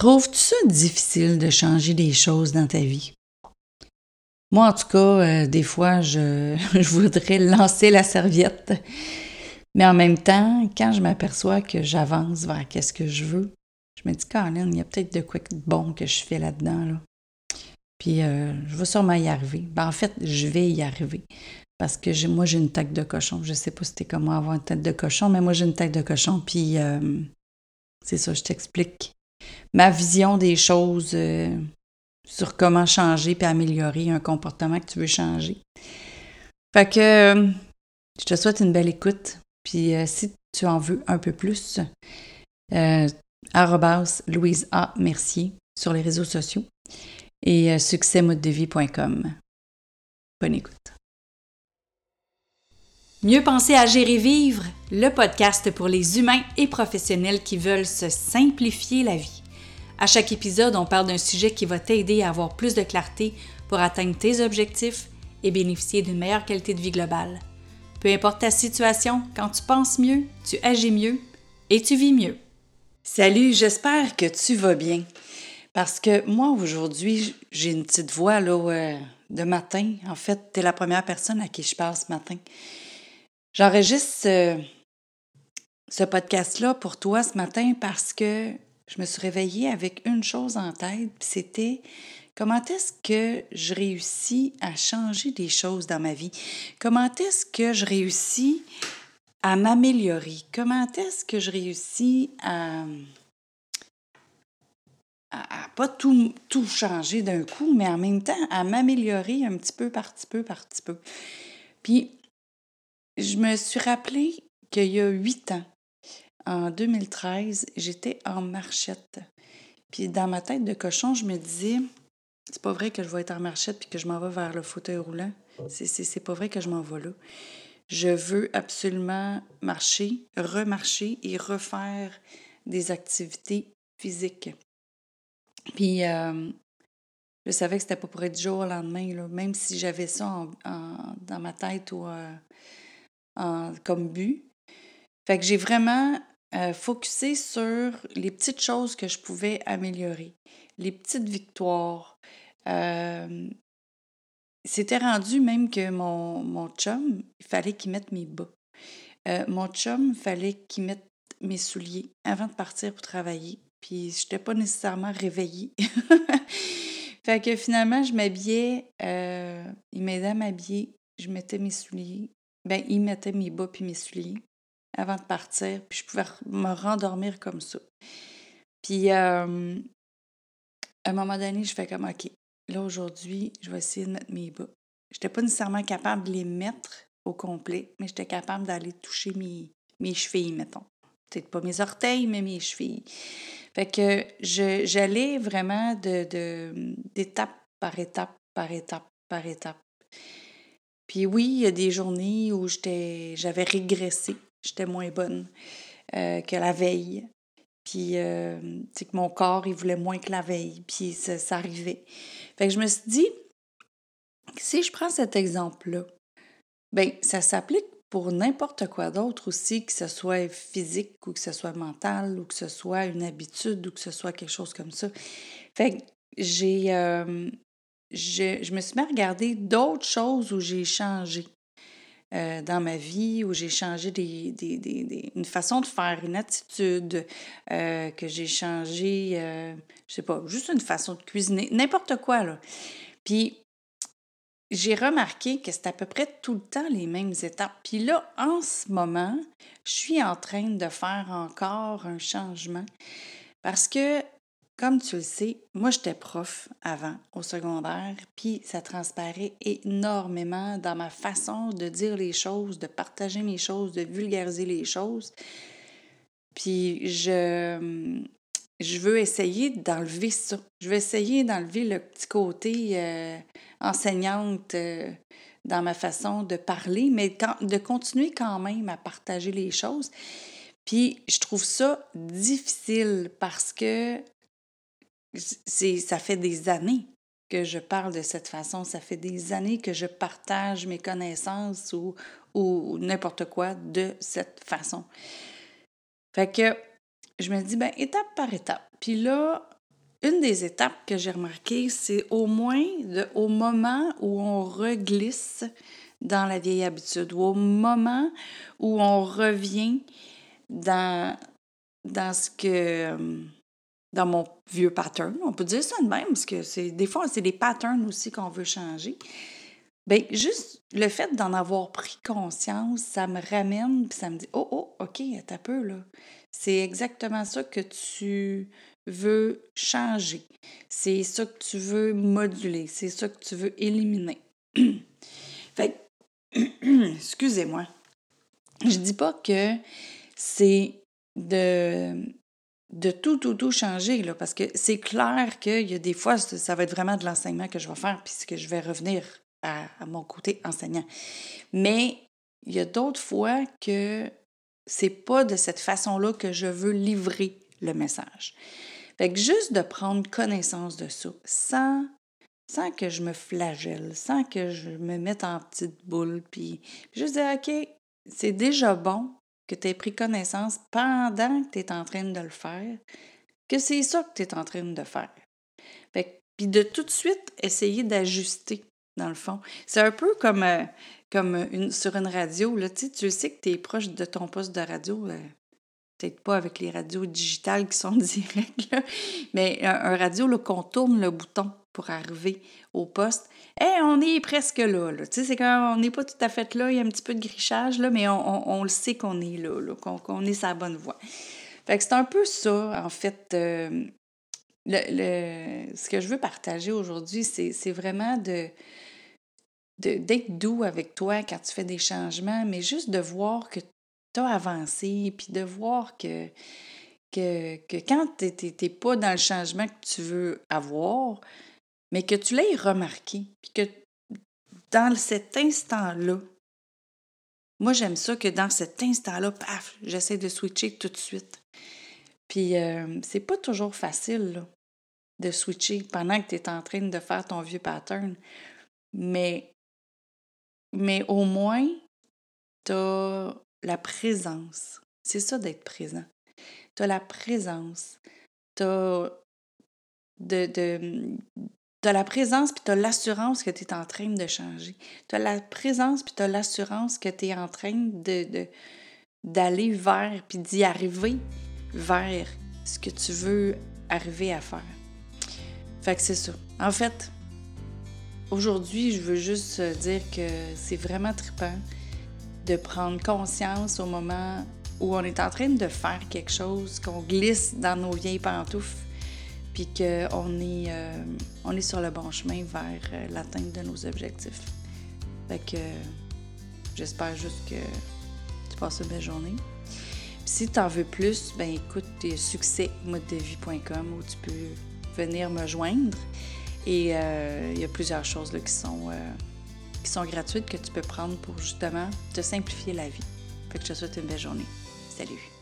Trouves-tu ça difficile de changer des choses dans ta vie? Moi, en tout cas, euh, des fois, je, voudrais lancer la serviette. Mais en même temps, quand je m'aperçois que j'avance vers qu'est-ce que je veux, je me dis, Colin, il y a peut-être de quoi de bon que je fais là-dedans. Là. Puis, euh, je vais sûrement y arriver. Ben, en fait, je vais y arriver. Parce que moi, j'ai une tête de cochon. Je sais pas si c'était comment avoir une tête de cochon, mais moi, j'ai une tête de cochon. Puis, euh, c'est ça, je t'explique ma vision des choses euh, sur comment changer puis améliorer un comportement que tu veux changer. Fait que euh, je te souhaite une belle écoute. Puis euh, si tu en veux un peu plus, Louise A. Mercier sur les réseaux sociaux et succèsmodedevie.com. Bonne écoute. Mieux penser à gérer vivre, le podcast pour les humains et professionnels qui veulent se simplifier la vie. À chaque épisode, on parle d'un sujet qui va t'aider à avoir plus de clarté pour atteindre tes objectifs et bénéficier d'une meilleure qualité de vie globale. Peu importe ta situation, quand tu penses mieux, tu agis mieux et tu vis mieux. Salut, j'espère que tu vas bien. Parce que moi, aujourd'hui, j'ai une petite voix là, de matin. En fait, tu es la première personne à qui je parle ce matin. J'enregistre ce, podcast-là pour toi ce matin parce que je me suis réveillée avec une chose en tête, c'était comment est-ce que je réussis à changer des choses dans ma vie? Comment est-ce que je réussis à m'améliorer? Comment est-ce que je réussis à, à, pas tout, tout changer d'un coup, mais en même temps à m'améliorer un petit peu par petit peu par petit peu? Puis je me suis rappelé qu'il y a huit ans, en 2013, j'étais en marchette. Puis dans ma tête de cochon, je me disais, c'est pas vrai que je vais être en marchette puis que je m'en vais vers le fauteuil roulant. C'est pas vrai que je m'en vais là. Je veux absolument marcher, remarcher et refaire des activités physiques. Puis euh, je savais que c'était pas pour être du jour au lendemain, là, même si j'avais ça dans ma tête ou euh, comme but. Fait que j'ai vraiment euh, focusé sur les petites choses que je pouvais améliorer, les petites victoires. Euh, c'était rendu même que mon, mon chum, il fallait qu'il mette mes bas. Euh, mon chum, il fallait qu'il mette mes souliers avant de partir pour travailler. Puis je n'étais pas nécessairement réveillée. fait que finalement, je m'habillais, il m'aidait à m'habiller, je mettais mes souliers, ben, il mettait mes bas puis mes souliers avant de partir, puis je pouvais me rendormir comme ça. Puis, à un moment donné, je fais comme, OK, là, aujourd'hui, je vais essayer de mettre mes bas. Je n'étais pas nécessairement capable de les mettre au complet, mais j'étais capable d'aller toucher mes, mes chevilles, mettons. Peut-être pas mes orteils, mais mes chevilles. Fait que j'allais vraiment de, d'étape par étape, par étape, par étape. Puis oui, il y a des journées où j'avais régressé, j'étais moins bonne euh, que la veille. Puis, euh, que mon corps, il voulait moins que la veille. Puis, ça, ça, arrivait. Fait que je me suis dit, si je prends cet exemple-là, ben ça s'applique pour n'importe quoi d'autre aussi, que ce soit physique ou que ce soit mental ou que ce soit une habitude ou que ce soit quelque chose comme ça. Fait que j'ai, euh, je, me suis mis à regarder d'autres choses où j'ai changé euh, dans ma vie, où j'ai changé des, des, une façon de faire, une attitude, euh, que j'ai changé, euh, je sais pas, juste une façon de cuisiner, n'importe quoi, là. Puis, j'ai remarqué que c'est à peu près tout le temps les mêmes étapes. Puis là, en ce moment, je suis en train de faire encore un changement parce que comme tu le sais, moi j'étais prof avant au secondaire, puis ça transparaît énormément dans ma façon de dire les choses, de partager mes choses, de vulgariser les choses. Puis je, je veux essayer d'enlever ça. Je veux essayer d'enlever le petit côté euh, enseignante euh, dans ma façon de parler, mais de continuer quand même à partager les choses. Puis je trouve ça difficile parce que ça fait des années que je parle de cette façon. Ça fait des années que je partage mes connaissances ou, ou n'importe quoi de cette façon. Fait que je me dis, ben, étape par étape. Puis là, une des étapes que j'ai remarquées, c'est au moins de, au moment où on reglisse dans la vieille habitude, ou au moment où on revient dans, dans ce que dans mon vieux pattern. On peut dire ça de même, parce que c'est des fois, c'est des patterns aussi qu'on veut changer. Bien, juste le fait d'en avoir pris conscience, ça me ramène, puis ça me dit Oh, oh, OK, t'as peu, là. C'est exactement ça que tu veux changer. C'est ça que tu veux moduler. C'est ça que tu veux éliminer. fait excusez-moi. Je dis pas que c'est de, de tout, tout, tout changer, là, parce que c'est clair qu'il y a des fois, ça va être vraiment de l'enseignement que je vais faire, puisque je vais revenir à, mon côté enseignant. Mais il y a d'autres fois que c'est pas de cette façon-là que je veux livrer le message. Fait que juste de prendre connaissance de ça, sans, sans que je me flagelle, sans que je me mette en petite boule, puis, juste dire, OK, c'est déjà bon que tu aies pris connaissance pendant que tu es en train de le faire, que c'est ça que tu es en train de faire. Puis de tout de suite essayer d'ajuster, dans le fond. C'est un peu comme, euh, comme sur une radio. Là, tu sais que tu es proche de ton poste de radio. Euh, peut-être pas avec les radios digitales qui sont directes, mais un, radio qu'on tourne le bouton pour arriver au poste. et on est presque là. Tu sais, c'est quand on n'est pas tout à fait là, il y a un petit peu de grichage, là, mais on, le sait qu'on est là, qu'on est sa bonne voie. Fait que c'est un peu ça, en fait. Euh, le, ce que je veux partager aujourd'hui, c'est vraiment de d'être doux avec toi quand tu fais des changements, mais juste de voir que tu as avancé, puis de voir que, que, que quand tu n'es pas dans le changement que tu veux avoir, mais que tu l'aies remarqué, puis que dans cet instant-là, moi j'aime ça que dans cet instant-là, paf, j'essaie de switcher tout de suite. Puis euh, c'est pas toujours facile de switcher pendant que tu es en train de faire ton vieux pattern, mais au moins, tu as la présence. C'est ça d'être présent. Tu as la présence. Tu de, de, la présence, puis tu as l'assurance que tu es en train de changer. Tu as la présence, puis tu as l'assurance que tu es en train de, d'aller vers, puis d'y arriver vers ce que tu veux arriver à faire. Fait que c'est ça. En fait, Aujourd'hui, je veux juste dire que c'est vraiment trippant de prendre conscience au moment où on est en train de faire quelque chose, qu'on glisse dans nos vieilles pantoufles, puis qu'on est, euh, est sur le bon chemin vers euh, l'atteinte de nos objectifs. Fait que j'espère juste que tu passes une belle journée. si tu en veux plus, ben écoute succès vie.com où tu peux venir me joindre. Et euh, il y a plusieurs choses là, qui, sont, qui sont gratuites que tu peux prendre pour justement te simplifier la vie. Fait que je te souhaite une belle journée. Salut!